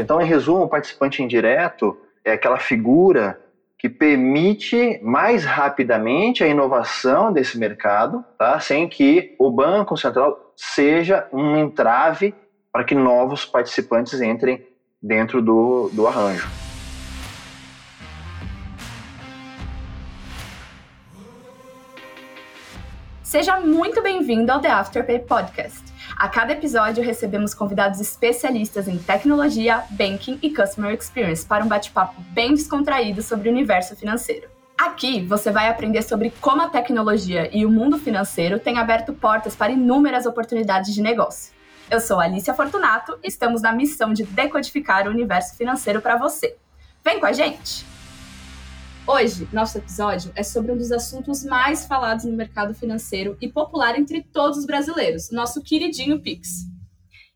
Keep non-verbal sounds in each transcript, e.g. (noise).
Então, em resumo, o participante indireto é aquela figura que permite mais rapidamente a inovação desse mercado, tá? sem que o Banco Central seja um entrave para que novos participantes entrem dentro do, do arranjo. Seja muito bem-vindo ao The Afterpay Podcast. A cada episódio recebemos convidados especialistas em tecnologia, banking e customer experience para um bate-papo bem descontraído sobre o universo financeiro. Aqui você vai aprender sobre como a tecnologia e o mundo financeiro têm aberto portas para inúmeras oportunidades de negócio. Eu sou Alicia Fortunato e estamos na missão de decodificar o universo financeiro para você. Vem com a gente! Hoje, nosso episódio é sobre um dos assuntos mais falados no mercado financeiro e popular entre todos os brasileiros, nosso queridinho Pix.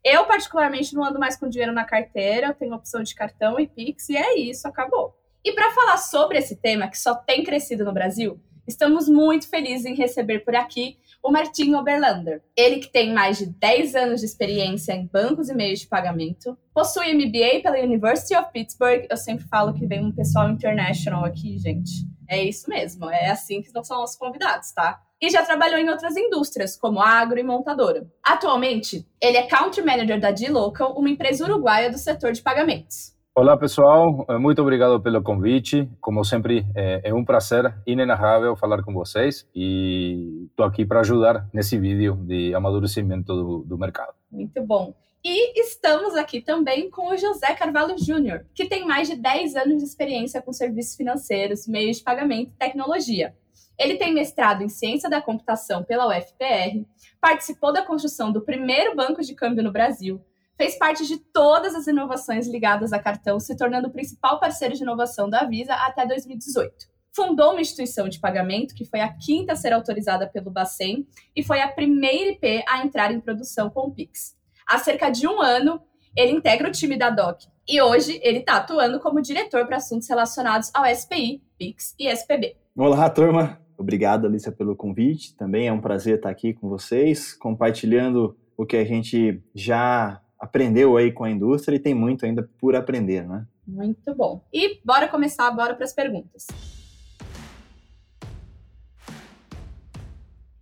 Eu, particularmente, não ando mais com dinheiro na carteira, tenho opção de cartão e Pix, e é isso, acabou. E para falar sobre esse tema que só tem crescido no Brasil, estamos muito felizes em receber por aqui o Martin Oberlander. Ele que tem mais de 10 anos de experiência em bancos e meios de pagamento, possui MBA pela University of Pittsburgh. Eu sempre falo que vem um pessoal international aqui, gente. É isso mesmo, é assim que são os convidados, tá? E já trabalhou em outras indústrias, como agro e montadora. Atualmente, ele é Country Manager da D-Local, uma empresa uruguaia do setor de pagamentos. Olá pessoal, eh, muito obrigado pelo convite. Como sempre, é um prazer inenarrável falar com vocês e estou aqui para ajudar nesse vídeo de amadurecimento do, do mercado. Muito bom. E estamos aqui também com o José Carvalho Júnior, que tem mais de 10 anos de experiência com serviços financeiros, meios de pagamento e tecnologia. Ele tem mestrado em Ciência da Computação pela UFPR, participou da construção do primeiro banco de câmbio no Brasil, fez parte de todas as inovações ligadas a cartão, se tornando o principal parceiro de inovação da Visa até 2018. Fundou uma instituição de pagamento, que foi a quinta a ser autorizada pelo Bacen, e foi a primeira IP a entrar em produção com o Pix. Há cerca de um ano, ele integra o time da DOC, e hoje ele está atuando como diretor para assuntos relacionados ao SPI, Pix e SPB. Olá, turma! Obrigado, Alicia, pelo convite. Também é um prazer estar aqui com vocês, compartilhando o que a gente já aprendeu aí com a indústria e tem muito ainda por aprender, né? Muito bom. E bora começar, bora para as perguntas.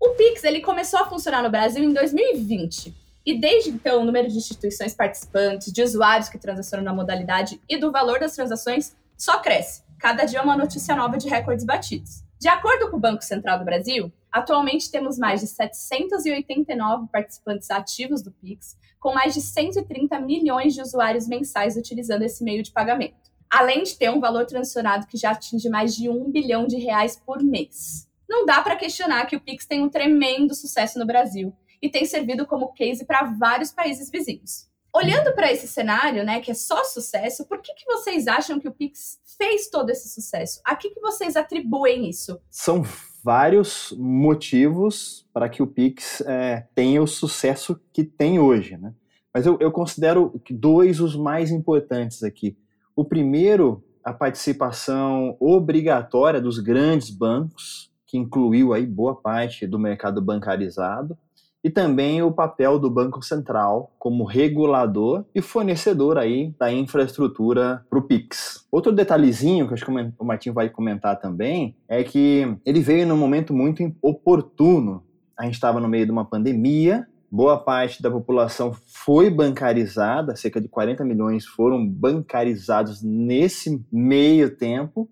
O Pix ele começou a funcionar no Brasil em 2020. E desde então, o número de instituições participantes, de usuários que transacionam na modalidade e do valor das transações só cresce. Cada dia é uma notícia nova de recordes batidos. De acordo com o Banco Central do Brasil, atualmente temos mais de 789 participantes ativos do Pix, com mais de 130 milhões de usuários mensais utilizando esse meio de pagamento. Além de ter um valor transacionado que já atinge mais de um bilhão de reais por mês. Não dá para questionar que o Pix tem um tremendo sucesso no Brasil e tem servido como case para vários países vizinhos. Olhando para esse cenário, né, que é só sucesso, por que, que vocês acham que o Pix fez todo esse sucesso? A que, que vocês atribuem isso? São vários motivos para que o Pix é, tenha o sucesso que tem hoje, né? Mas eu, eu considero dois os mais importantes aqui. O primeiro, a participação obrigatória dos grandes bancos, que incluiu aí boa parte do mercado bancarizado e também o papel do Banco Central como regulador e fornecedor aí da infraestrutura para o Pix. Outro detalhezinho que acho que o Martin vai comentar também é que ele veio num momento muito oportuno. A gente estava no meio de uma pandemia, boa parte da população foi bancarizada, cerca de 40 milhões foram bancarizados nesse meio tempo,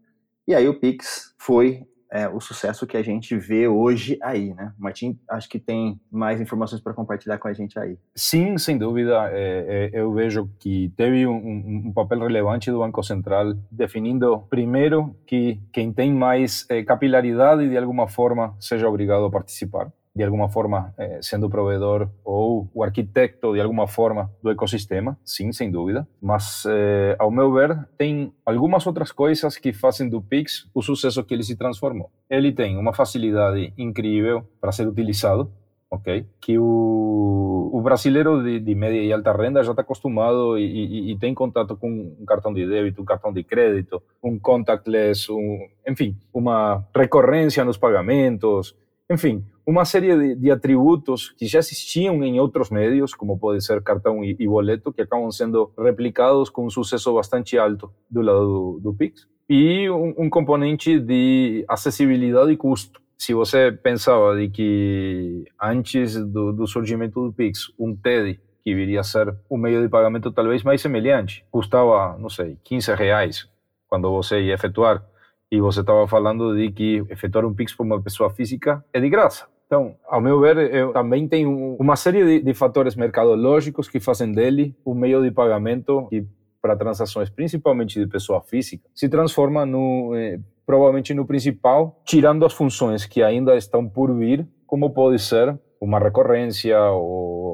e aí o Pix foi é, o sucesso que a gente vê hoje aí, né? O Martim, acho que tem mais informações para compartilhar com a gente aí. Sim, sem dúvida. É, é, eu vejo que teve um, um, papel relevante do Banco Central definindo, primeiro, que quem tem mais é, capilaridade de alguma forma seja obrigado a participar de alguma forma, eh, sendo o provedor ou o arquiteto, de alguma forma, do ecossistema, sim, sem dúvida. Mas, eh, ao meu ver, tem algumas outras coisas que fazem do Pix o sucesso que ele se transformou. Ele tem uma facilidade incrível para ser utilizado, ok? Que o, o brasileiro de, de, média e alta renda já está acostumado e, e, e, tem contato com um cartão de débito, um cartão de crédito, um contactless, um, enfim, uma recorrência nos pagamentos, Enfim, uma série de, de, atributos que já existiam em outros meios, como pode ser cartão e, e, boleto, que acabam sendo replicados com um sucesso bastante alto do lado do, do Pix. E um, um componente de acessibilidade e custo. Se você pensava de que antes do, do surgimento do Pix, um TED que viria a ser um meio de pagamento talvez mais semelhante, custava, não sei, 15 reais quando você ia efetuar e você estava falando de que efetuar um Pix para uma pessoa física é de graça. Então, ao meu ver, também tem uma série de, de fatores mercadológicos que fazem dele um meio de pagamento que para transações, principalmente de pessoa física, se transforma no eh, provavelmente no principal, tirando as funções que ainda estão por vir, como pode ser uma recorrência ou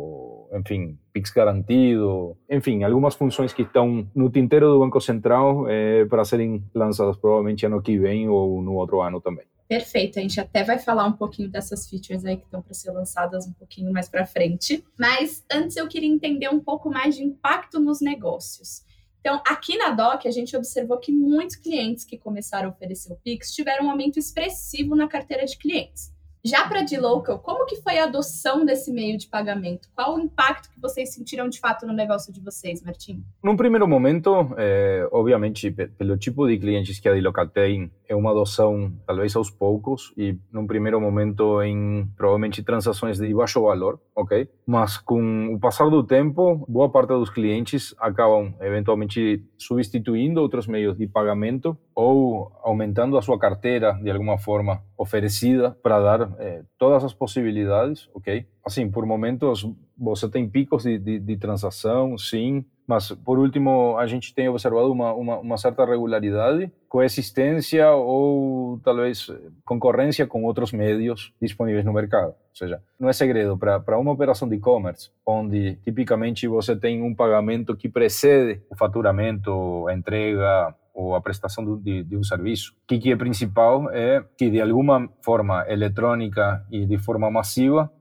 enfim, PIX garantido, enfim, algumas funções que estão no tinteiro do Banco Central é, para serem lançadas provavelmente ano que vem ou no outro ano também. Perfeito, a gente até vai falar um pouquinho dessas features aí que estão para ser lançadas um pouquinho mais para frente. Mas antes eu queria entender um pouco mais de impacto nos negócios. Então, aqui na DOC, a gente observou que muitos clientes que começaram a oferecer o Pix tiveram um aumento expressivo na carteira de clientes. Já para a local como que foi a adoção desse meio de pagamento? Qual o impacto que vocês sentiram de fato no negócio de vocês, Martim? Num primeiro momento, é, obviamente, pelo tipo de clientes que a Dilocal tem, é uma adoção talvez aos poucos e num primeiro momento em provavelmente transações de baixo valor, ok? Mas com o passar do tempo, boa parte dos clientes acabam eventualmente substituindo outros meios de pagamento ou aumentando a sua carteira de alguma forma oferecida para dar eh, todas as possibilidades, ok? Assim, por momentos você tem picos de, de, de, transação, sim, mas por último a gente tem observado uma, uma, uma, certa regularidade, coexistência ou talvez concorrência com outros meios disponíveis no mercado. Ou seja, não é segredo, para uma operação de e-commerce, onde tipicamente você tem um pagamento que precede o faturamento, a entrega, ou a prestação de, de um serviço. O que é principal é que, de alguma forma eletrônica e de forma massiva,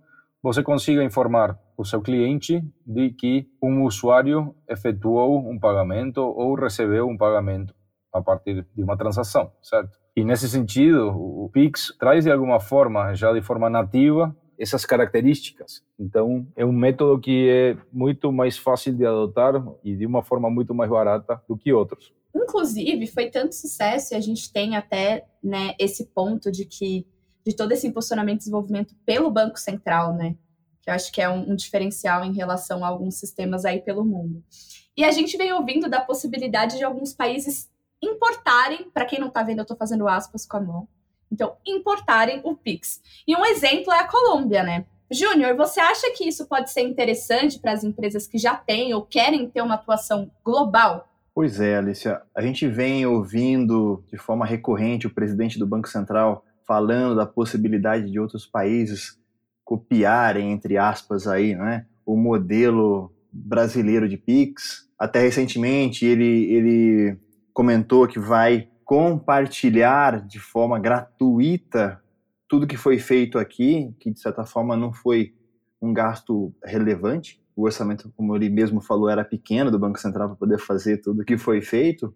você consiga informar o seu cliente de que um usuário efetuou um pagamento ou recebeu um pagamento a partir de uma transação, certo? E nesse sentido, o Pix traz de alguma forma, já de forma nativa, essas características. Então, é um método que é muito mais fácil de adotar e de uma forma muito mais barata do que outros. Inclusive, foi tanto sucesso e a gente tem até né, esse ponto de que de todo esse impulsionamento e desenvolvimento pelo Banco Central, né? Que eu acho que é um, um diferencial em relação a alguns sistemas aí pelo mundo. E a gente vem ouvindo da possibilidade de alguns países importarem, para quem não está vendo, eu estou fazendo aspas com a mão. Então, importarem o Pix. E um exemplo é a Colômbia, né? Júnior, você acha que isso pode ser interessante para as empresas que já têm ou querem ter uma atuação global Pois é, Alicia. A gente vem ouvindo de forma recorrente o presidente do Banco Central falando da possibilidade de outros países copiarem, entre aspas, aí, né, o modelo brasileiro de Pix. Até recentemente ele, ele comentou que vai compartilhar de forma gratuita tudo que foi feito aqui, que de certa forma não foi um gasto relevante o orçamento, como ele mesmo falou, era pequeno do Banco Central para poder fazer tudo que foi feito.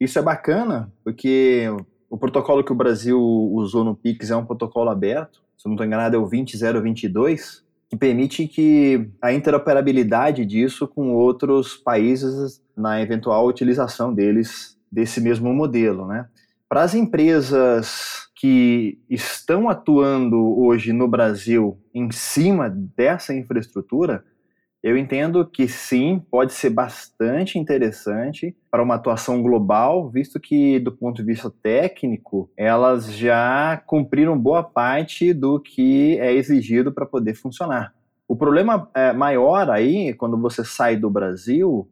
Isso é bacana, porque o protocolo que o Brasil usou no Pix é um protocolo aberto, se não estou enganado é o 20022, que permite que a interoperabilidade disso com outros países na eventual utilização deles desse mesmo modelo, né? Para as empresas que estão atuando hoje no Brasil em cima dessa infraestrutura, eu entendo que sim, pode ser bastante interessante para uma atuação global, visto que, do ponto de vista técnico, elas já cumpriram boa parte do que é exigido para poder funcionar. O problema é, maior aí, quando você sai do Brasil,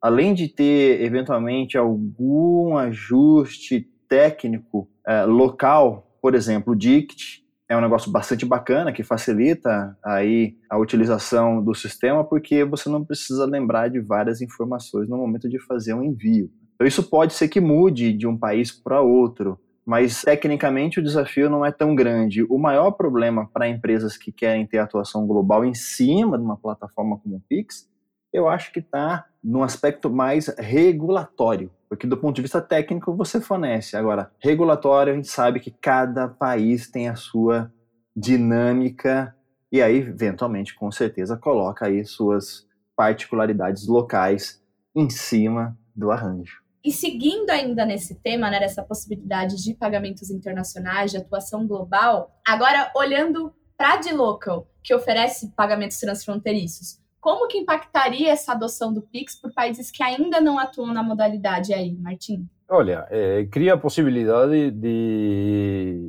além de ter eventualmente algum ajuste técnico é, local, por exemplo, o DICT, é um negócio bastante bacana que facilita aí a utilização do sistema porque você não precisa lembrar de várias informações no momento de fazer um envio. Então isso pode ser que mude de um país para outro, mas tecnicamente o desafio não é tão grande. O maior problema para empresas que querem ter atuação global em cima de uma plataforma como o Pix, eu acho que está no aspecto mais regulatório. Porque do ponto de vista técnico você fornece. Agora, regulatório, a gente sabe que cada país tem a sua dinâmica e aí, eventualmente, com certeza, coloca aí suas particularidades locais em cima do arranjo. E seguindo ainda nesse tema, né, dessa possibilidade de pagamentos internacionais, de atuação global, agora olhando para a D-Local, que oferece pagamentos transfronteiriços, como que impactaria essa adoção do Pix por países que ainda não atuam na modalidade aí, Martim? Olha, é, cria a possibilidade de,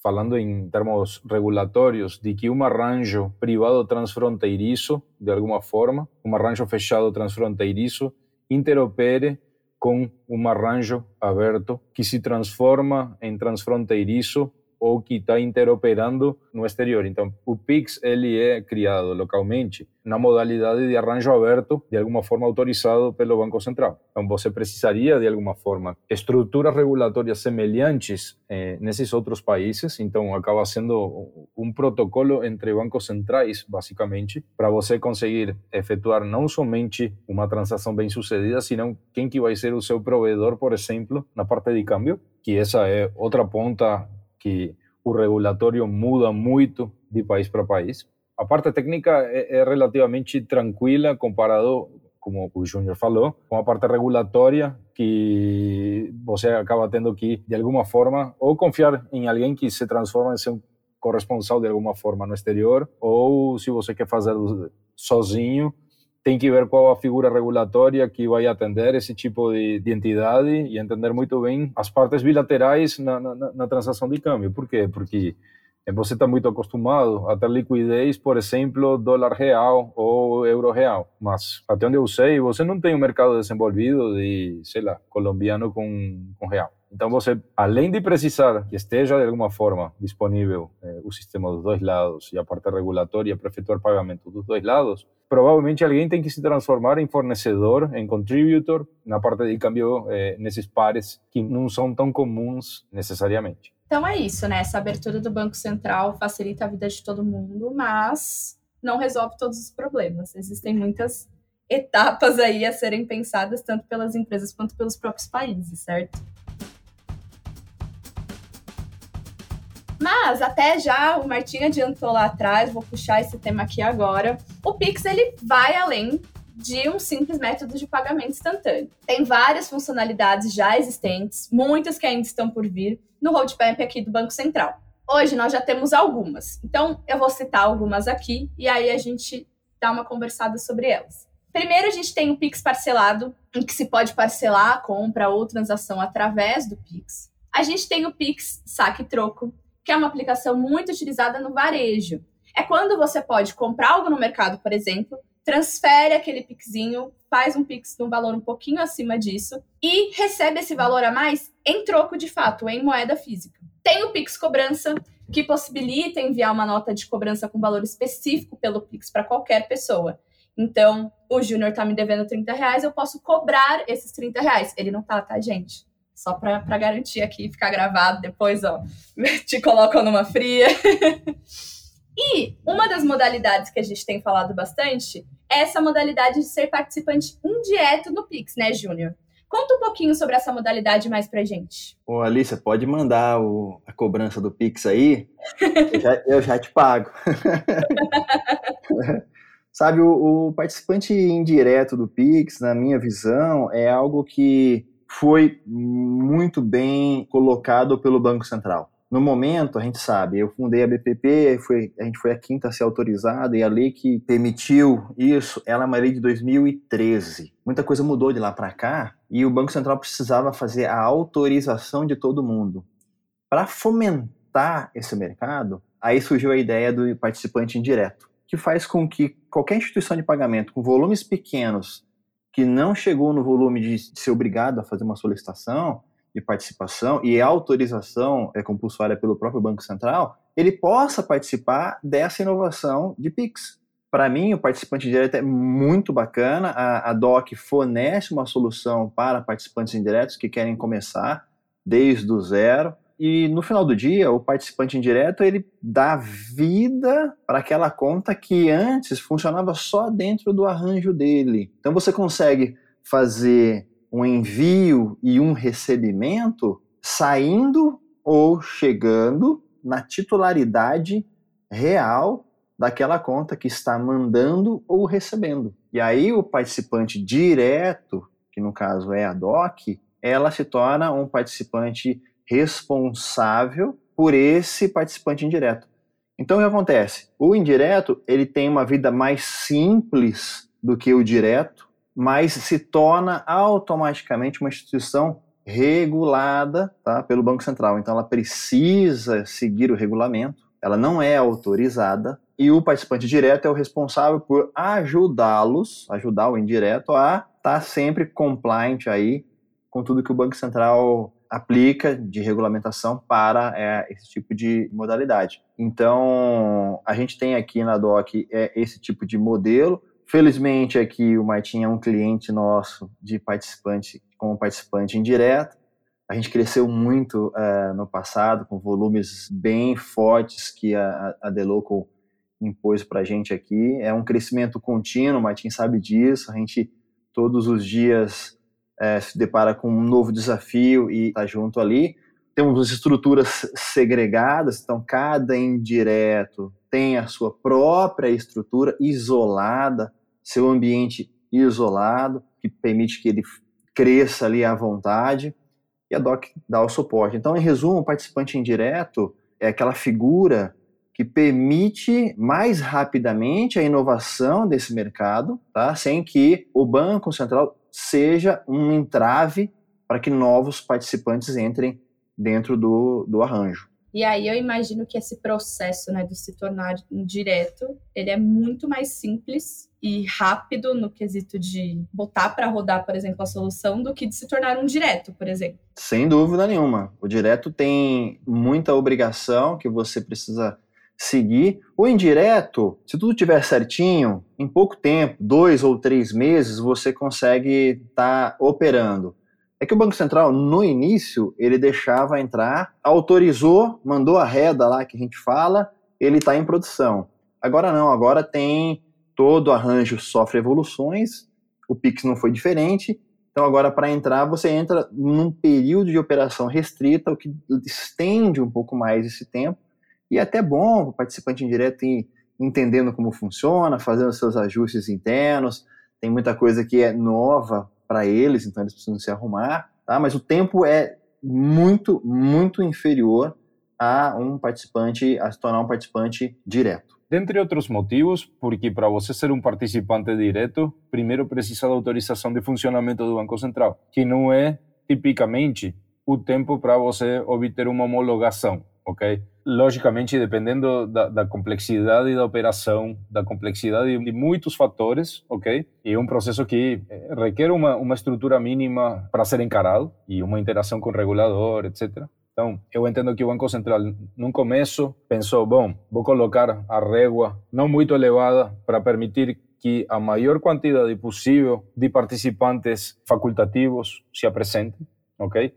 falando em termos regulatórios, de que um arranjo privado transfronteiriço, de alguma forma, um arranjo fechado transfronteiriço, interopere com um arranjo aberto que se transforma em transfronteiriço ou que está interoperando no exterior. Então, o Pix ele é criado localmente na modalidade de arranjo aberto, de alguma forma autorizado pelo Banco Central. Então, você precisaria, de alguma forma, estruturas regulatórias semelhantes eh, nesses outros países. Então, acaba sendo um protocolo entre bancos centrais, basicamente, para você conseguir efetuar não somente uma transação bem sucedida, senão quem que vai ser o seu provedor, por exemplo, na parte de câmbio, que essa é outra ponta que o regulatório muda muito de país para país. A parte técnica é, é relativamente tranquila comparado, como o Júnior falou, com a parte regulatória que você acaba tendo que, de alguma forma, ou confiar em alguém que se transforma em seu corresponsal de alguma forma no exterior, ou se você quer fazer sozinho, tem que ver qual a figura regulatória que vai atender esse tipo de, de entidade e entender muito bem as partes bilaterais na, na, na transação de câmbio. Por quê? Porque você está muito acostumado a ter liquidez, por exemplo, dólar real ou euro real. Mas, até onde eu sei, você não tem um mercado desenvolvido de, sei lá, colombiano com, com real. Então, você, além de precisar que esteja de alguma forma disponível eh, o sistema dos dois lados e a parte regulatória para efetuar pagamento dos dois lados, provavelmente alguém tem que se transformar em fornecedor, em contributor, na parte de câmbio eh, nesses pares que não são tão comuns necessariamente. Então é isso, né? Essa abertura do Banco Central facilita a vida de todo mundo, mas não resolve todos os problemas. Existem muitas etapas aí a serem pensadas tanto pelas empresas quanto pelos próprios países, certo? Mas até já o Martinho adiantou lá atrás, vou puxar esse tema aqui agora. O Pix ele vai além de um simples método de pagamento instantâneo. Tem várias funcionalidades já existentes, muitas que ainda estão por vir no roadmap aqui do Banco Central. Hoje nós já temos algumas, então eu vou citar algumas aqui e aí a gente dá uma conversada sobre elas. Primeiro, a gente tem o Pix parcelado, em que se pode parcelar a compra ou transação através do Pix. A gente tem o Pix saque troco, que é uma aplicação muito utilizada no varejo. É quando você pode comprar algo no mercado, por exemplo, transfere aquele pixinho, faz um pix num valor um pouquinho acima disso e recebe esse valor a mais em troco de fato, em moeda física. Tem o Pix Cobrança, que possibilita enviar uma nota de cobrança com valor específico pelo Pix para qualquer pessoa. Então, o Júnior tá me devendo 30 reais, eu posso cobrar esses 30 reais. Ele não tá, tá, gente? Só para garantir aqui, ficar gravado depois, ó, (laughs) te colocam numa fria. (laughs) e uma das modalidades que a gente tem falado bastante essa modalidade de ser participante indireto no Pix, né, Júnior? Conta um pouquinho sobre essa modalidade mais pra gente. Ô, Alicia, pode mandar o, a cobrança do Pix aí? eu, já, eu já te pago. (laughs) Sabe, o, o, participante indireto do Pix, na minha visão, é algo que foi muito bem colocado pelo Banco Central. No momento, a gente sabe, eu fundei a BPP, foi, a gente foi a quinta a ser autorizada, e a lei que permitiu isso, ela é uma lei de 2013. Muita coisa mudou de lá para cá, e o Banco Central precisava fazer a autorização de todo mundo. Para fomentar esse mercado, aí surgiu a ideia do participante indireto, que faz com que qualquer instituição de pagamento com volumes pequenos que não chegou no volume de ser obrigado a fazer uma solicitação de participação e autorização é compulsória pelo próprio Banco Central, ele possa participar dessa inovação de PIX. Para mim, o participante direto é muito bacana. A, a DOC fornece uma solução para participantes indiretos que querem começar desde o zero e no final do dia, o participante indireto ele dá vida para aquela conta que antes funcionava só dentro do arranjo dele. Então você consegue fazer um envio e um recebimento saindo ou chegando na titularidade real daquela conta que está mandando ou recebendo. E aí o participante direto, que no caso é a DOC, ela se torna um participante responsável por esse participante indireto. Então o que acontece? O indireto ele tem uma vida mais simples do que o direto, mas se torna automaticamente uma instituição regulada tá, pelo Banco Central. Então ela precisa seguir o regulamento, ela não é autorizada, e o participante direto é o responsável por ajudá-los, ajudar o indireto a estar tá sempre compliant aí com tudo que o Banco Central aplica de regulamentação para é, esse tipo de modalidade. Então, a gente tem aqui na DOC é, esse tipo de modelo. Felizmente, aqui o Martin é um cliente nosso de participante como participante indireto. A gente cresceu muito é, no passado, com volumes bem fortes que a, a Deloco impôs para a gente aqui. É um crescimento contínuo, o Martin sabe disso. A gente todos os dias é, se depara com um novo desafio e está junto ali. Temos estruturas segregadas, então cada indireto tem a sua própria estrutura isolada, seu ambiente isolado, que permite que ele cresça ali à vontade, e a DOC dá o suporte. Então, em resumo, o participante indireto é aquela figura que permite mais rapidamente a inovação desse mercado, tá? sem que o Banco Central seja um entrave para que novos participantes entrem dentro do, do arranjo. E aí eu imagino que esse processo né, de se tornar direto, ele é muito mais simples e rápido no quesito de botar para rodar, por exemplo, a solução, do que de se tornar um direto, por exemplo. Sem dúvida nenhuma. O direto tem muita obrigação que você precisa seguir. O indireto, se tudo tiver certinho, em pouco tempo, dois ou três meses, você consegue estar tá operando. É que o Banco Central, no início, ele deixava entrar, autorizou, mandou a reda lá que a gente fala, ele está em produção. Agora não, agora tem todo arranjo sofre evoluções, o Pix não foi diferente, então agora para entrar você entra num período de operação restrita, o que estende um pouco mais esse tempo, e é até bom o participante indireto ir entendendo como funciona, fazendo seus ajustes internos, tem muita coisa que é nova para eles, então eles precisam se arrumar, tá? Mas o tempo é muito, muito inferior a um participante, a se tornar um participante direto. Dentre outros motivos, porque para você ser um participante direto, primeiro precisa da autorização de funcionamento do Banco Central, que não é tipicamente o tempo para você obter uma homologação, ok? Logicamente, dependendo da, da, complexidade da operação, da complexidade de muitos fatores, ok? E é um processo que eh, requer uma, uma estrutura mínima para ser encarado e uma interação com o regulador, etc. Então, eu entendo que o Banco Central, no começo, pensou, bom, vou colocar a régua não muito elevada para permitir que a maior quantidade possível de participantes facultativos se apresentem, ok?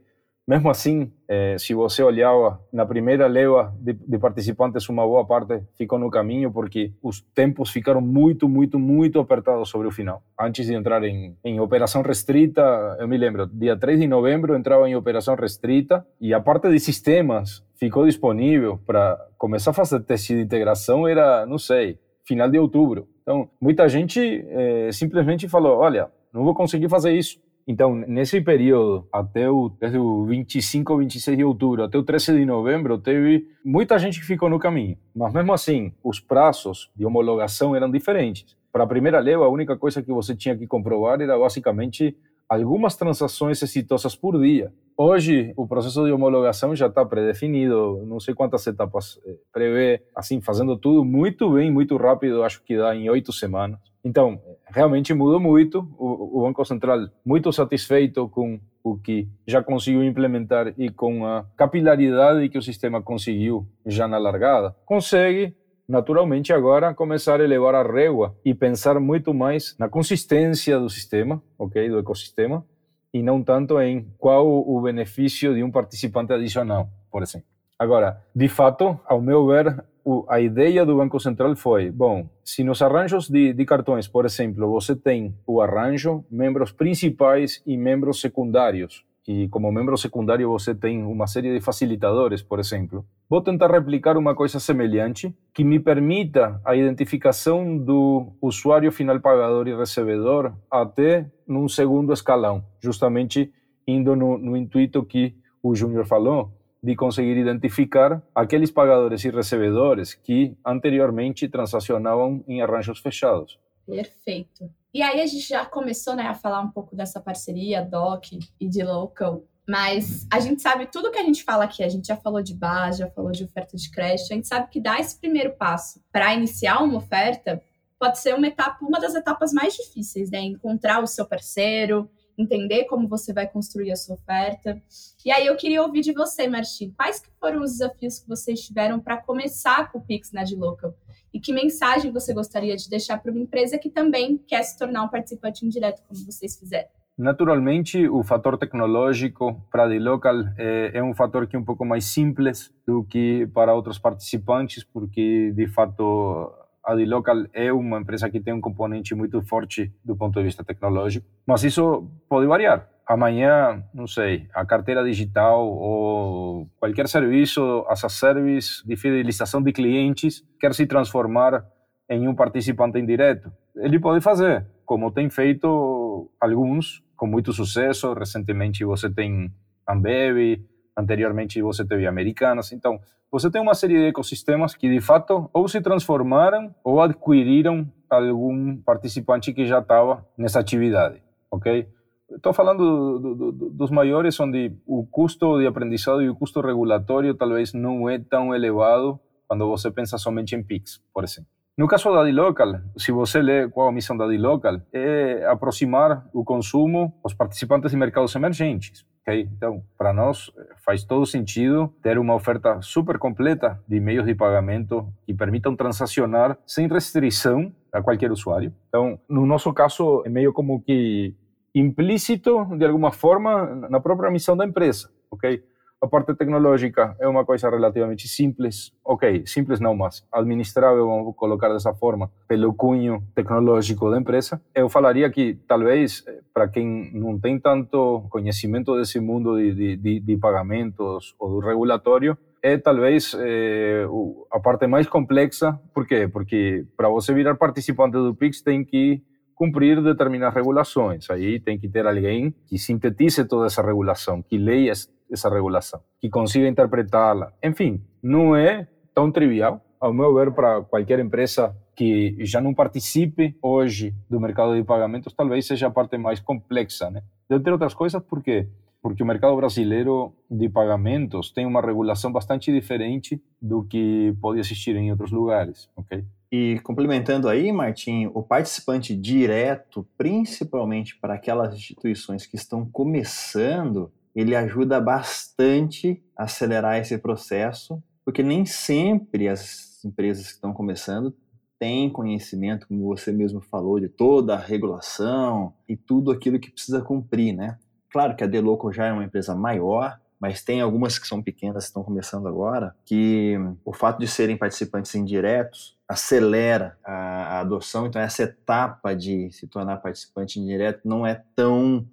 Mesmo assim, eh, se você olhava na primeira leva de, de, participantes, uma boa parte ficou no caminho porque os tempos ficaram muito, muito, muito apertados sobre o final. Antes de entrar em, em operação restrita, eu me lembro, dia 3 de novembro entrava em operação restrita e a parte de sistemas ficou disponível para começar a fazer teste de integração era, não sei, final de outubro. Então, muita gente eh, simplesmente falou, olha, não vou conseguir fazer isso então, nesse período, até o, desde o 25 ou 26 de outubro até o 13 de novembro, teve muita gente que ficou no caminho. Mas mesmo assim, os prazos de homologação eram diferentes. Para a primeira leva, a única coisa que você tinha que comprovar era basicamente algumas transações exitosas por dia. Hoje, o processo de homologação já está predefinido, não sei quantas etapas eh, prevê, assim, fazendo tudo muito bem, muito rápido, acho que dá em oito semanas. Então, realmente mudou muito. O, o, Banco Central muito satisfeito com o que já conseguiu implementar e com a capilaridade que o sistema conseguiu já na largada, consegue naturalmente agora começar a elevar a régua e pensar muito mais na consistência do sistema, ok, do ecossistema, e não tanto em qual o benefício de um participante adicional, por exemplo. Agora, de fato, ao meu ver, a ideia do Banco Central foi: bom, se nos arranjos de, de, cartões, por exemplo, você tem o arranjo, membros principais e membros secundários, e como membro secundário você tem uma série de facilitadores, por exemplo, vou tentar replicar uma coisa semelhante que me permita a identificação do usuário final pagador e recebedor até num segundo escalão, justamente indo no, no intuito que o Júnior falou, de conseguir identificar aqueles pagadores e recebedores que anteriormente transacionavam em arranjos fechados. Perfeito. E aí a gente já começou né, a falar um pouco dessa parceria DOC e de Local, mas a gente sabe tudo que a gente fala aqui, a gente já falou de base, já falou de oferta de crédito, a gente sabe que dar esse primeiro passo para iniciar uma oferta pode ser uma etapa, uma das etapas mais difíceis, né? Encontrar o seu parceiro, entender como você vai construir a sua oferta. E aí eu queria ouvir de você, Martim, quais que foram os desafios que vocês tiveram para começar com o Pix na Local? E que mensagem você gostaria de deixar para uma empresa que também quer se tornar um participante indireto, como vocês fizeram? Naturalmente, o fator tecnológico para a Local é, é um fator que é um pouco mais simples do que para outros participantes, porque de fato a Dilocal é uma empresa que tem um componente muito forte do ponto de vista tecnológico, mas isso pode variar. Amanhã, não sei, a carteira digital ou qualquer serviço, as service de fidelização de clientes quer se transformar em um participante indireto. Ele pode fazer, como tem feito alguns com muito sucesso. Recentemente você tem Ambev, anteriormente você teve Americanas. Então, você tem uma série de ecossistemas que, de fato, ou se transformaram ou adquiriram algum participante que já estava nessa atividade, ok? Estou falando do, do, do, dos maiores, onde o custo de aprendizado e o custo regulatório talvez não é tão elevado quando você pensa somente em PIX, por exemplo. No caso da D-Local, se você lê qual a missão da D-Local, é aproximar o consumo aos participantes de mercados emergentes. Okay? Então, para nós, faz todo sentido ter uma oferta super completa de meios de pagamento que permitam transacionar sem restrição a qualquer usuário. Então, no nosso caso, é meio como que implícito, de alguma forma, na própria missão da empresa. ok? A parte tecnológica é uma coisa relativamente simples, ok, simples não, mas administrável, vamos colocar dessa forma, pelo cunho tecnológico da empresa. Eu falaria que talvez para quem não tem tanto conhecimento desse mundo de, de, de pagamentos ou do regulatório, é talvez é, a parte mais complexa. Por quê? Porque para você virar participante do Pix tem que cumprir determinadas regulações. Aí tem que ter alguém que sintetize toda essa regulação, que leia essa regulação, que consiga interpretá-la. Enfim, não é tão trivial, ao meu ver, para qualquer empresa que já não participe hoje do mercado de pagamentos, talvez seja a parte mais complexa, né? Entre outras coisas, por quê? Porque o mercado brasileiro de pagamentos tem uma regulação bastante diferente do que pode existir em outros lugares, ok? E complementando aí, Martim, o participante direto, principalmente para aquelas instituições que estão começando, ele ajuda bastante a acelerar esse processo, porque nem sempre as empresas que estão começando têm conhecimento, como você mesmo falou, de toda a regulação e tudo aquilo que precisa cumprir, né? Claro que a Deloco já é uma empresa maior, mas tem algumas que são pequenas, que estão começando agora, que o fato de serem participantes indiretos acelera a, a adoção. Então, essa etapa de se tornar participante indireto não é tão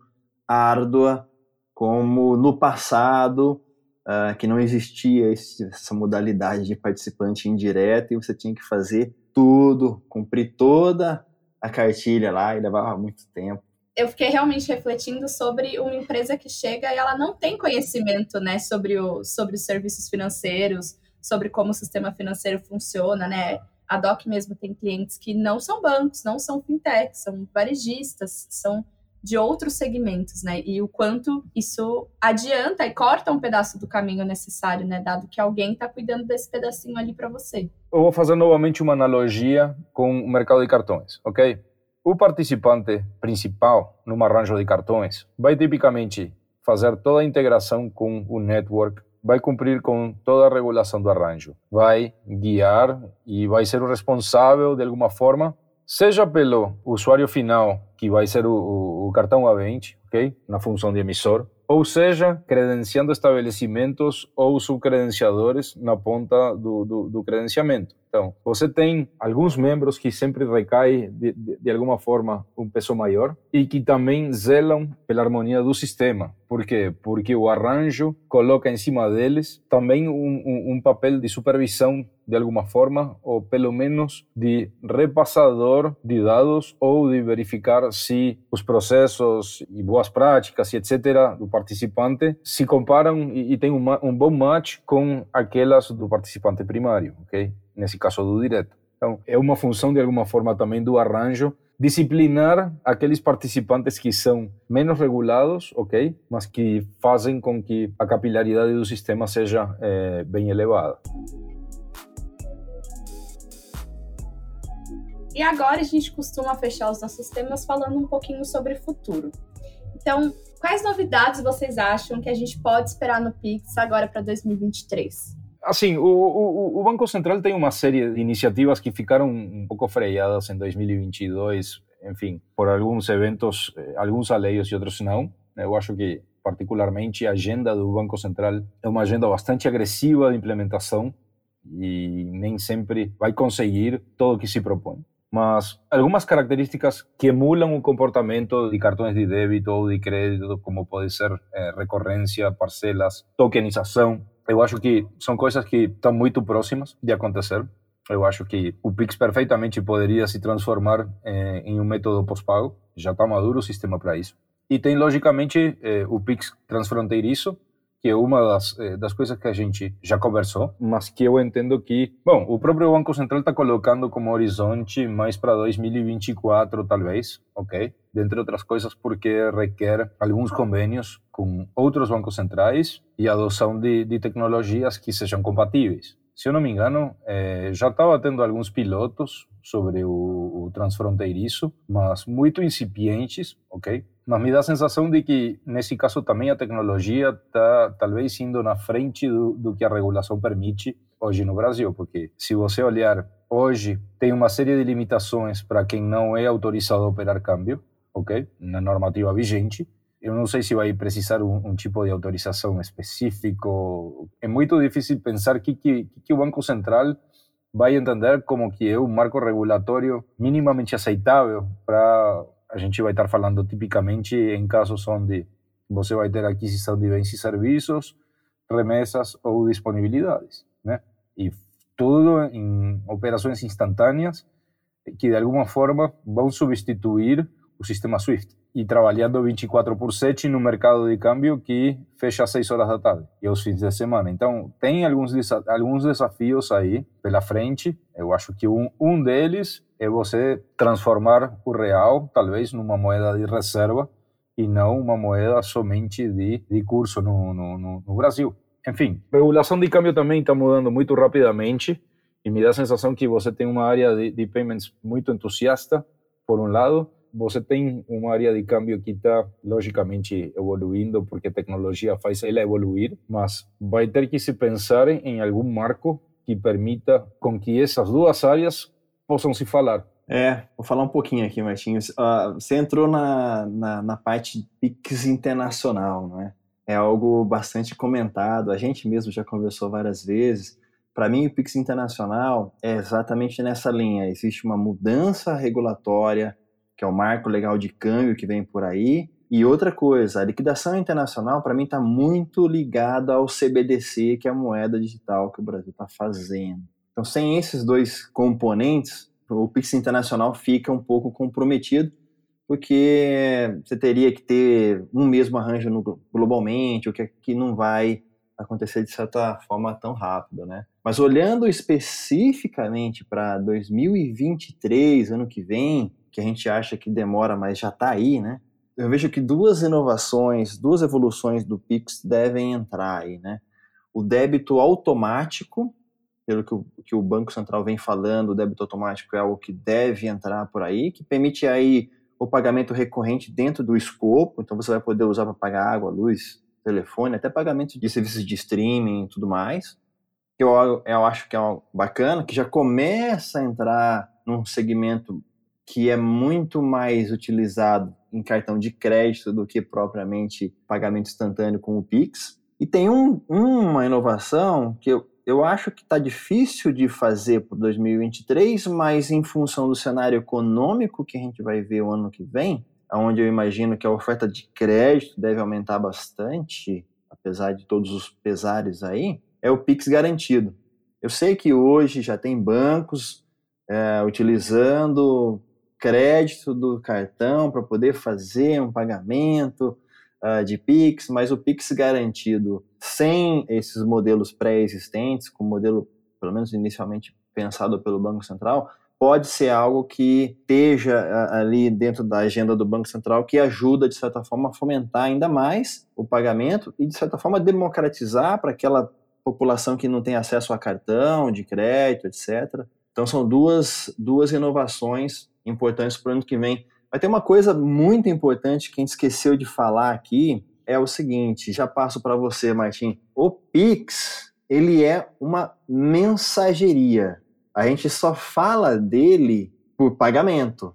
árdua como no passado, uh, que não existia esse, essa modalidade de participante indireto e você tinha que fazer tudo, cumprir toda a cartilha lá e levava muito tempo. Eu fiquei realmente refletindo sobre uma empresa que chega e ela não tem conhecimento, né, sobre, o, sobre os serviços financeiros, sobre como o sistema financeiro funciona, né? A DOC mesmo tem clientes que não são bancos, não são fintechs, são varejistas, são de outros segmentos, né? E o quanto isso adianta e corta um pedaço do caminho necessário, né? Dado que alguém está cuidando desse pedacinho ali para você. Eu vou fazer novamente uma analogia com o mercado de cartões, ok? O participante principal num arranjo de cartões vai tipicamente fazer toda a integração com o network, vai cumprir com toda a regulação do arranjo, vai guiar e vai ser o responsável de alguma forma seja pelo usuário final, que vai ser o, o, o cartão A20, ok? Na função de emissor, ou seja, credenciando estabelecimentos ou subcredenciadores na ponta do, do, do, credenciamento. Então, você tem alguns membros que sempre recai de, de, de, alguma forma um peso maior e que também zelam pela harmonia do sistema. Por quê? Porque o arranjo coloca em cima deles também um, um, um papel de supervisão de alguma forma, ou pelo menos de repassador de dados ou de verificar se os processos e boas práticas e etc. do participante se comparam e, e tem um, um bom match com aquelas do participante primário, ok? Nesse caso do direto. Então, é uma função de alguma forma também do arranjo disciplinar aqueles participantes que são menos regulados, ok? Mas que fazem com que a capilaridade do sistema seja é, bem elevada. E agora a gente costuma fechar os nossos temas falando um pouquinho sobre o futuro. Então, quais novidades vocês acham que a gente pode esperar no Pix agora para 2023? Assim, o, o, o, Banco Central tem uma série de iniciativas que ficaram um pouco freadas em 2022, enfim, por alguns eventos, eh, alguns alheios e outros não. Eu acho que, particularmente, a agenda do Banco Central é uma agenda bastante agressiva de implementação e nem sempre vai conseguir tudo o que se propõe mas algumas características que emulam o comportamento de cartões de débito ou de crédito, como pode ser é, recorrência, parcelas, tokenização, eu acho que são coisas que estão muito próximas de acontecer. Eu acho que o Pix perfeitamente poderia se transformar é, em um método pós-pago. Já está maduro o sistema para isso. E tem, logicamente, é, o Pix transfronteiriço, que é uma das, eh, das coisas que a gente já conversou, mas que eu entendo que, bom, o próprio Banco Central está colocando como horizonte mais para 2024, talvez, ok? Dentre outras coisas, porque requer alguns convênios com outros bancos centrais e adoção de, de tecnologias que sejam compatíveis. Se eu não me engano, eh, já estava tendo alguns pilotos sobre o, o transfronteiriço, mas muito incipientes, ok? Mas me dá a sensação de que, nesse caso, também a tecnologia está talvez indo na frente do, do, que a regulação permite hoje no Brasil, porque se você olhar hoje, tem uma série de limitações para quem não é autorizado a operar câmbio, ok? Na normativa vigente. Eu não sei se vai precisar um, um tipo de autorização específico. É muito difícil pensar que, que, que o Banco Central vai entender como que é um marco regulatório minimamente aceitável para a gente vai estar falando tipicamente em casos onde você vai ter aquisição de bens e serviços, remessas ou disponibilidades, né? E tudo em operações instantâneas que de alguma forma vão substituir o sistema SWIFT e trabalhando 24 por 7 no mercado de câmbio que fecha às 6 horas da tarde e aos fins de semana. Então, tem alguns, alguns desafios aí pela frente. Eu acho que um, um deles é você transformar o real, talvez, numa moeda de reserva e não uma moeda somente de, de curso no, no, no Brasil. Enfim, regulação de câmbio também está mudando muito rapidamente e me dá a sensação que você tem uma área de, de payments muito entusiasta, por um lado, você tem uma área de câmbio que está logicamente evoluindo porque a tecnologia faz ela evoluir, mas vai ter que se pensar em algum marco que permita com que essas duas áreas possam se falar. É, vou falar um pouquinho aqui, Martins. Uh, você entrou na, na, na parte PIX internacional, não é? É algo bastante comentado, a gente mesmo já conversou várias vezes. Para mim, o PIX internacional é exatamente nessa linha. Existe uma mudança regulatória, que é o marco legal de câmbio que vem por aí. E outra coisa, a liquidação internacional, para mim, está muito ligada ao CBDC, que é a moeda digital que o Brasil está fazendo. Então, sem esses dois componentes, o Pix internacional fica um pouco comprometido, porque você teria que ter um mesmo arranjo no, globalmente, o que, que não vai acontecer de certa forma tão rápido, né? Mas olhando especificamente para 2023, ano que vem, que a gente acha que demora, mas já está aí, né? Eu vejo que duas inovações, duas evoluções do Pix devem entrar aí, né? O débito automático, pelo que o, que o Banco Central vem falando, o débito automático é algo que deve entrar por aí, que permite aí o pagamento recorrente dentro do escopo, então você vai poder usar para pagar água, luz, telefone, até pagamento de serviços de streaming e tudo mais. Eu, eu acho que é algo bacana, que já começa a entrar num segmento que é muito mais utilizado em cartão de crédito do que propriamente pagamento instantâneo com o Pix. E tem um, uma inovação que eu, eu acho que está difícil de fazer para 2023, mas em função do cenário econômico que a gente vai ver o ano que vem, onde eu imagino que a oferta de crédito deve aumentar bastante, apesar de todos os pesares aí, é o Pix garantido. Eu sei que hoje já tem bancos é, utilizando crédito do cartão para poder fazer um pagamento uh, de Pix, mas o Pix garantido sem esses modelos pré-existentes, com o modelo, pelo menos inicialmente pensado pelo Banco Central, pode ser algo que esteja ali dentro da agenda do Banco Central que ajuda, de certa forma, a fomentar ainda mais o pagamento e, de certa forma, democratizar para aquela população que não tem acesso a cartão de crédito, etc. Então, são duas, duas inovações importantes para o ano que vem. Vai ter uma coisa muito importante que a gente esqueceu de falar aqui, é o seguinte, já passo para você, Martim. O Pix, ele é uma mensageria. A gente só fala dele por pagamento,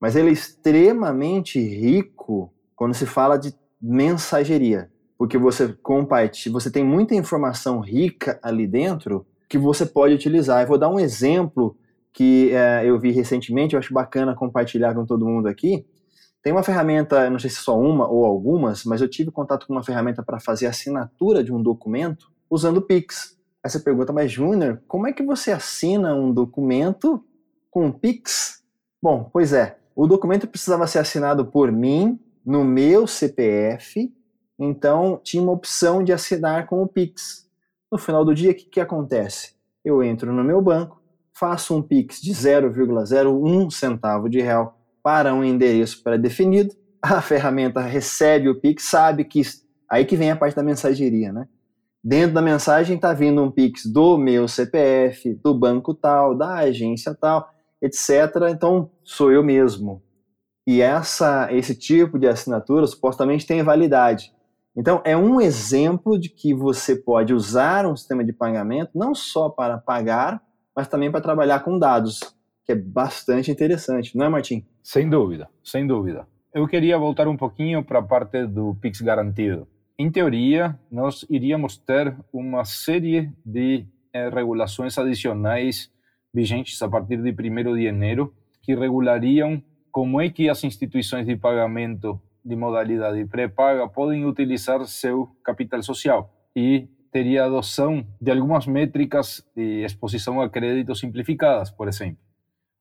mas ele é extremamente rico quando se fala de mensageria, porque você compartilha, você tem muita informação rica ali dentro que você pode utilizar. Eu vou dar um exemplo que é, eu vi recentemente, eu acho bacana compartilhar com todo mundo aqui. Tem uma ferramenta, não sei se só uma ou algumas, mas eu tive contato com uma ferramenta para fazer assinatura de um documento usando o Pix. Você pergunta, mas Júnior, como é que você assina um documento com Pix? Bom, pois é, o documento precisava ser assinado por mim, no meu CPF, então tinha uma opção de assinar com o Pix. No final do dia, o que, que acontece? Eu entro no meu banco, faço um Pix de 0,01 centavo de real para um endereço pré-definido, a ferramenta recebe o Pix, sabe que aí que vem a parte da mensageria, né? Dentro da mensagem está vindo um Pix do meu CPF, do banco tal, da agência tal, etc. Então sou eu mesmo. E essa, esse tipo de assinatura supostamente tem validade. Então é um exemplo de que você pode usar um sistema de pagamento não só para pagar, mas também para trabalhar com dados, que é bastante interessante, não é, Martim? Sem dúvida, sem dúvida. Eu queria voltar um pouquinho para a parte do Pix garantido. Em teoria, nós iríamos ter uma série de eh, regulações adicionais vigentes a partir de 1 de janeiro que regulariam como é que as instituições de pagamento de modalidade pré-paga podem utilizar seu capital social e teria adoção de algumas métricas de exposição a crédito simplificadas, por exemplo.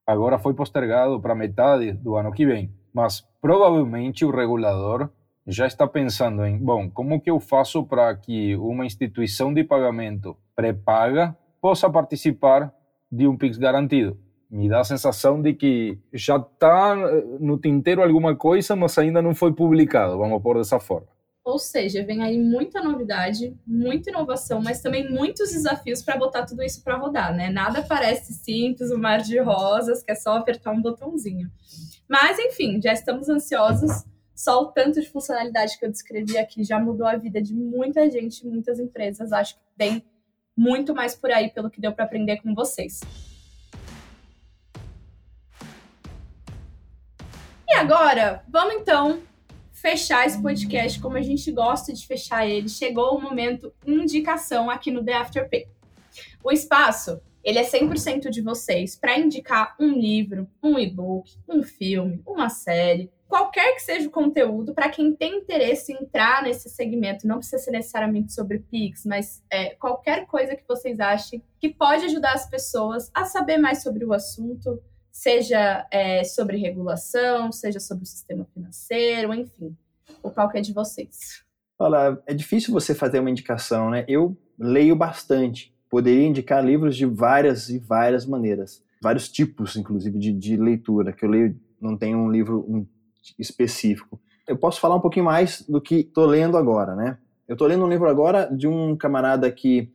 Agora foi postergado para metade do ano que vem, mas provavelmente o regulador já está pensando em, bom, como que eu faço para que uma instituição de pagamento pré-paga possa participar de um Pix garantido? Me dá a sensação de que já está eh, no tinteiro alguma coisa, mas ainda não foi publicado, vamos pôr dessa forma. Ou seja, vem aí muita novidade, muita inovação, mas também muitos desafios para botar tudo isso para rodar, né? Nada parece simples, um mar de rosas, que é só apertar um botãozinho. Mas, enfim, já estamos ansiosos só o tanto de funcionalidade que eu descrevi aqui já mudou a vida de muita gente, muitas empresas. Acho que tem muito mais por aí pelo que deu para aprender com vocês. E agora, vamos então fechar esse podcast como a gente gosta de fechar ele. Chegou o momento indicação aqui no The Afterpay. O espaço, ele é 100% de vocês para indicar um livro, um e-book, um filme, uma série, qualquer que seja o conteúdo, para quem tem interesse em entrar nesse segmento, não precisa ser necessariamente sobre Pix, mas é, qualquer coisa que vocês achem que pode ajudar as pessoas a saber mais sobre o assunto, seja é, sobre regulação, seja sobre o sistema financeiro, enfim, o palco é de vocês. Olha, é difícil você fazer uma indicação, né? Eu leio bastante, poderia indicar livros de várias e várias maneiras, vários tipos, inclusive, de, de leitura, que eu leio, não tenho um livro, específico. Eu posso falar um pouquinho mais do que estou lendo agora, né? Eu estou lendo um livro agora de um camarada que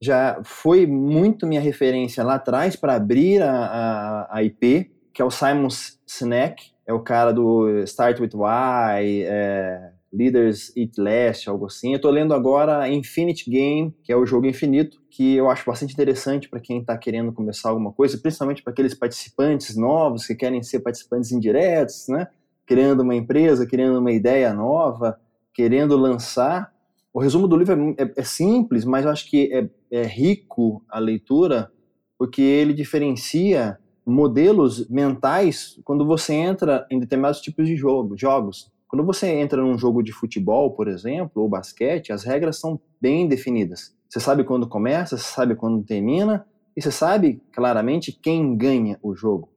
já foi muito minha referência lá atrás para abrir a, a, a, IP, que é o Simon Sinek, é o cara do Start With Why, é, Leaders Eat Last, algo assim. Eu estou lendo agora Infinite Game, que é o jogo infinito, que eu acho bastante interessante para quem está querendo começar alguma coisa, principalmente para aqueles participantes novos que querem ser participantes indiretos, né? criando uma empresa, criando uma ideia nova, querendo lançar. O resumo do livro é, é, é simples, mas eu acho que é, é, rico a leitura, porque ele diferencia modelos mentais quando você entra em determinados tipos de jogo, jogos. Quando você entra num jogo de futebol, por exemplo, ou basquete, as regras são bem definidas. Você sabe quando começa, você sabe quando termina, e você sabe claramente quem ganha o jogo.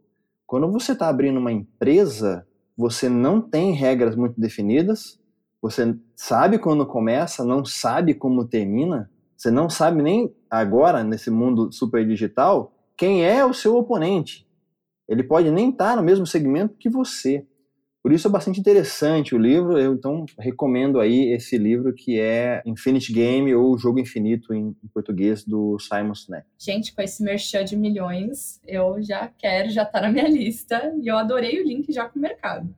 Quando você está abrindo uma empresa, você não tem regras muito definidas, você sabe quando começa, não sabe como termina, você não sabe nem agora, nesse mundo super digital, quem é o seu oponente. Ele pode nem estar tá no mesmo segmento que você. Por isso é bastante interessante o livro, eu então recomendo aí esse livro que é Infinite Game ou Jogo Infinito em, português do Simon Sinek. Gente, com esse merchan de milhões, eu já quero, já tá na minha lista e eu adorei o link já com o mercado.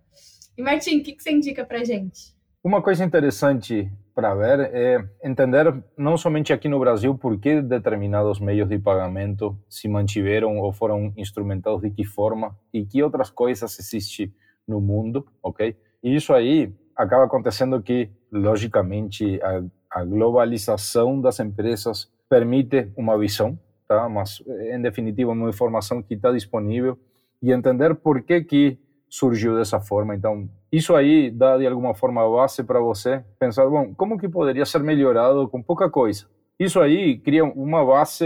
E Martim, o que, que você indica pra gente? Uma coisa interessante para ver é entender não somente aqui no Brasil por que determinados meios de pagamento se mantiveram ou foram instrumentados de que forma e que outras coisas existem no mundo, ok? E isso aí acaba acontecendo que, logicamente, a, a globalização das empresas permite uma visão, tá? Mas, em definitiva, uma informação que está disponível e entender por que que surgiu dessa forma. Então, isso aí dá de alguma forma a base para você pensar, bom, como que poderia ser melhorado com pouca coisa? Isso aí cria uma base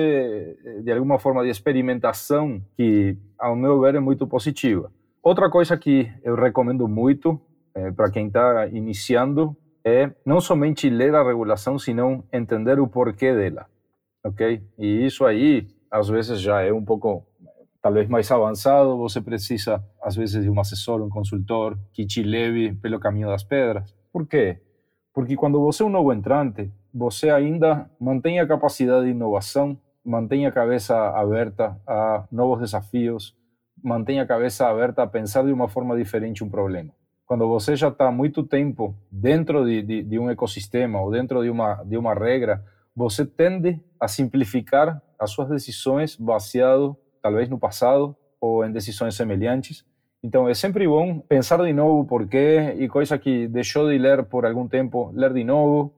de alguma forma de experimentação que, ao meu ver, é muito positiva. Outra coisa que eu recomendo muito é, para quem está iniciando é não somente ler a regulação, senão entender o porquê dela, ok? E isso aí, às vezes, já é um pouco, talvez mais avançado. Você precisa, às vezes, de um assessor, um consultor que te leve pelo caminho das pedras. Por quê? Porque quando você é um novo entrante, você ainda mantém a capacidade de inovação, mantém a cabeça aberta a novos desafios, mantenha a cabeça aberta a pensar de uma forma diferente um problema. Quando você já está muito tempo dentro de, de, de, um ecossistema ou dentro de uma, de uma regra, você tende a simplificar as suas decisões baseado talvez no passado ou em decisões semelhantes. Então é sempre bom pensar de novo por quê e coisa que deixou de ler por algum tempo, ler de novo.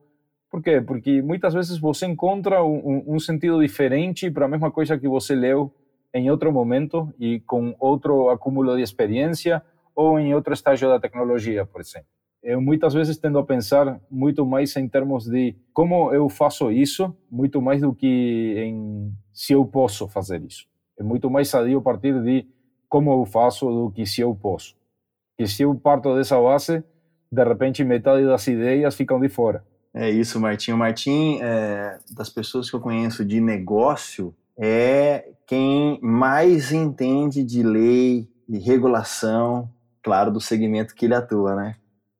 Por quê? Porque muitas vezes você encontra um, um sentido diferente para a mesma coisa que você leu em outro momento e com outro acúmulo de experiência ou em outro estágio da tecnologia, por exemplo. Eu muitas vezes tendo a pensar muito mais em termos de como eu faço isso, muito mais do que em se eu posso fazer isso. É muito mais sadio partir de como eu faço do que se eu posso. E se eu parto dessa base, de repente metade das ideias ficam de fora. É isso, Martinho. Martim, é, das pessoas que eu conheço de negócio, é quem mais entende de lei e regulação, claro, do segmento que ele atua, né?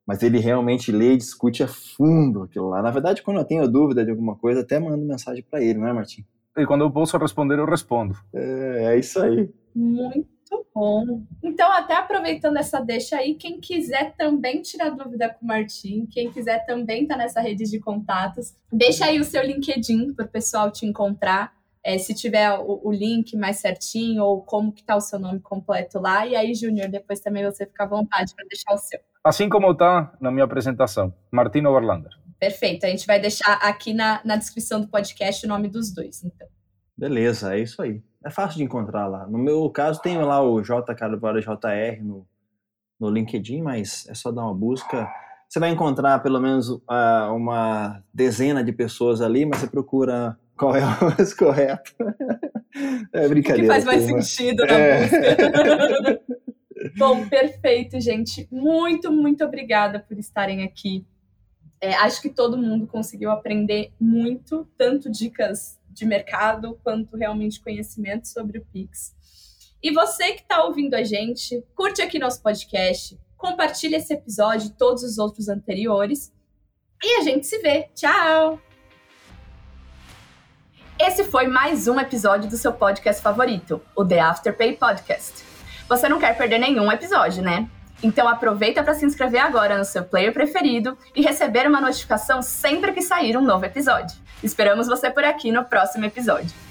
Mas ele realmente lê e discute a fundo aquilo lá. Na verdade, quando eu tenho dúvida de alguma coisa, até mando mensagem para ele, não é, Martim? E quando eu posso responder, eu respondo. É, é isso aí. Muito bom. Então, até aproveitando essa deixa aí, quem quiser também tirar dúvida com o Martim, quem quiser também estar tá nessa rede de contatos, deixa aí o seu LinkedIn para o pessoal te encontrar é, se tiver o, o, link mais certinho ou como que tá o seu nome completo lá. E aí, Júnior, depois também você fica à vontade para deixar o seu. Assim como está na minha apresentação, Martino Overlander. Perfeito. A gente vai deixar aqui na, na descrição do podcast o nome dos dois, então. Beleza, é isso aí. É fácil de encontrar lá. No meu caso, tem lá o J Carvalho JR no, no LinkedIn, mas é só dar uma busca. Você vai encontrar pelo menos uh, uma dezena de pessoas ali, mas você procura qual é (laughs) o mais correto. É brincadeira. O que faz mais sentido na é. música. (laughs) Bom, perfeito, gente. Muito, muito obrigada por estarem aqui. É, acho que todo mundo conseguiu aprender muito, tanto dicas de mercado quanto realmente conhecimento sobre o Pix. E você que está ouvindo a gente, curte aqui nosso podcast, compartilhe esse episódio e todos os outros anteriores. E a gente se vê. Tchau! Esse foi mais um episódio do seu podcast favorito, o The Afterpay Podcast. Você não quer perder nenhum episódio, né? Então aproveita para se inscrever agora no seu player preferido e receber uma notificação sempre que sair um novo episódio. Esperamos você por aqui no próximo episódio.